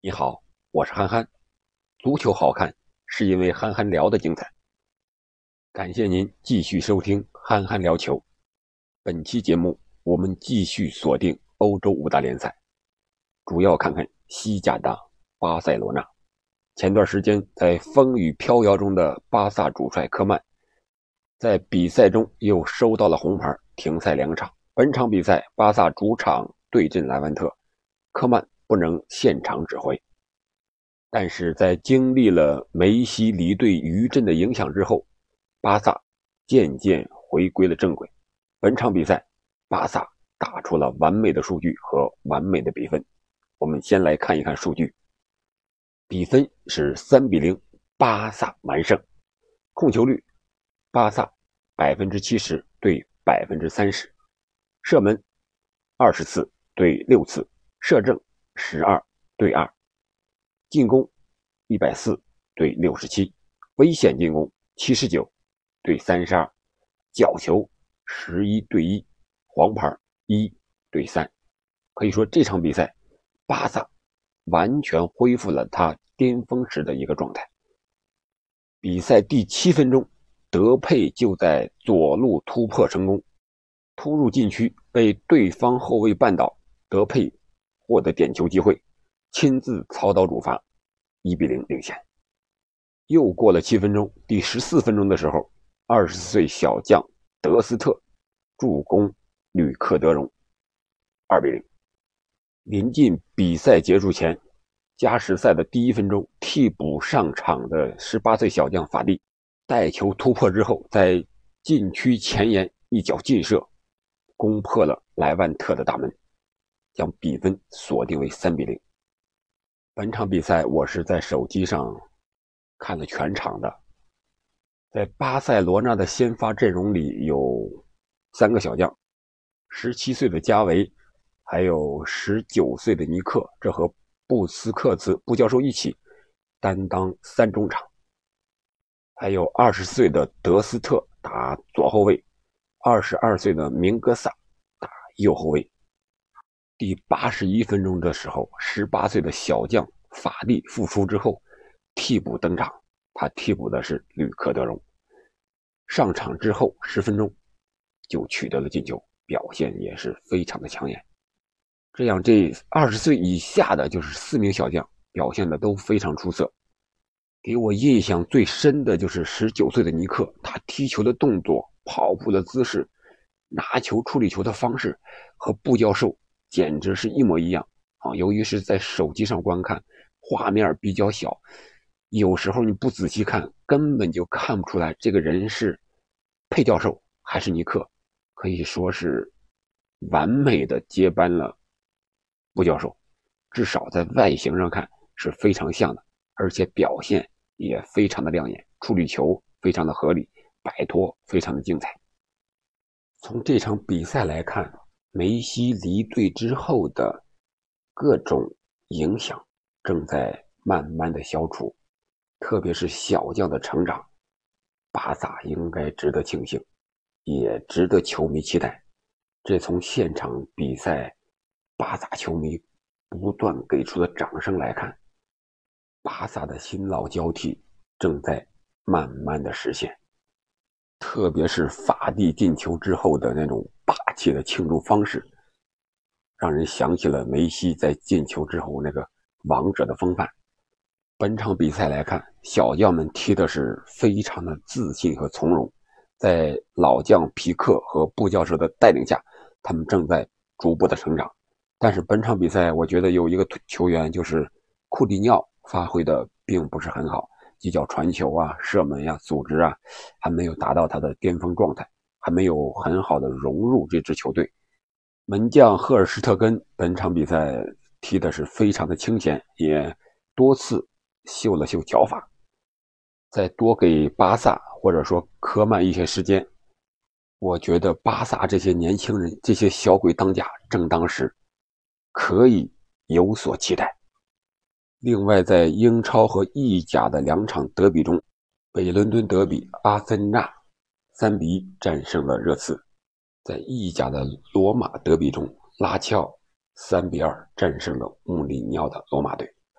你好，我是憨憨。足球好看，是因为憨憨聊的精彩。感谢您继续收听憨憨聊球。本期节目我们继续锁定欧洲五大联赛，主要看看西甲的巴塞罗那。前段时间在风雨飘摇中的巴萨主帅科曼，在比赛中又收到了红牌，停赛两场。本场比赛巴萨主场对阵莱万特，科曼。不能现场指挥，但是在经历了梅西离队余震的影响之后，巴萨渐渐回归了正轨。本场比赛，巴萨打出了完美的数据和完美的比分。我们先来看一看数据，比分是三比零，巴萨完胜。控球率，巴萨百分之七十对百分之三十，射门二十次对六次，射正。十二对二，进攻一百四对六十七，危险进攻七十九对三十二，角球十一对一，黄牌一对三。可以说这场比赛，巴萨完全恢复了他巅峰时的一个状态。比赛第七分钟，德佩就在左路突破成功，突入禁区被对方后卫绊倒，德佩。获得点球机会，亲自操刀主罚，一比零领先。又过了七分钟，第十四分钟的时候，二十岁小将德斯特助攻吕克德容，二比零。临近比赛结束前，加时赛的第一分钟，替补上场的十八岁小将法蒂带球突破之后，在禁区前沿一脚劲射，攻破了莱万特的大门。将比分锁定为三比零。本场比赛我是在手机上看了全场的。在巴塞罗那的先发阵容里有三个小将：十七岁的加维，还有十九岁的尼克，这和布斯克茨布教授一起担当三中场；还有二十岁的德斯特打左后卫，二十二岁的明格萨打右后卫。第八十一分钟的时候，十八岁的小将法蒂复出之后，替补登场。他替补的是吕克德容。上场之后十分钟，就取得了进球，表现也是非常的抢眼。这样，这二十岁以下的就是四名小将表现的都非常出色。给我印象最深的就是十九岁的尼克，他踢球的动作、跑步的姿势、拿球处理球的方式和布教授。简直是一模一样啊！由于是在手机上观看，画面比较小，有时候你不仔细看，根本就看不出来这个人是佩教授还是尼克，可以说是完美的接班了布教授，至少在外形上看是非常像的，而且表现也非常的亮眼，处理球非常的合理，摆脱非常的精彩。从这场比赛来看。梅西离队之后的各种影响正在慢慢的消除，特别是小将的成长，巴萨应该值得庆幸，也值得球迷期待。这从现场比赛，巴萨球迷不断给出的掌声来看，巴萨的新老交替正在慢慢的实现。特别是法蒂进球之后的那种霸气的庆祝方式，让人想起了梅西在进球之后那个王者的风范。本场比赛来看，小将们踢的是非常的自信和从容，在老将皮克和布教授的带领下，他们正在逐步的成长。但是本场比赛，我觉得有一个球员就是库蒂尼奥发挥的并不是很好。几脚传球啊，射门呀，组织啊，还没有达到他的巅峰状态，还没有很好的融入这支球队。门将赫尔施特根本场比赛踢的是非常的清闲，也多次秀了秀脚法。再多给巴萨或者说科曼一些时间，我觉得巴萨这些年轻人，这些小鬼当家，正当时可以有所期待。另外，在英超和意甲的两场德比中，北伦敦德比，阿森纳三比一战胜了热刺；在意甲的罗马德比中，拉齐奥三比二战胜了穆里尼奥的罗马队。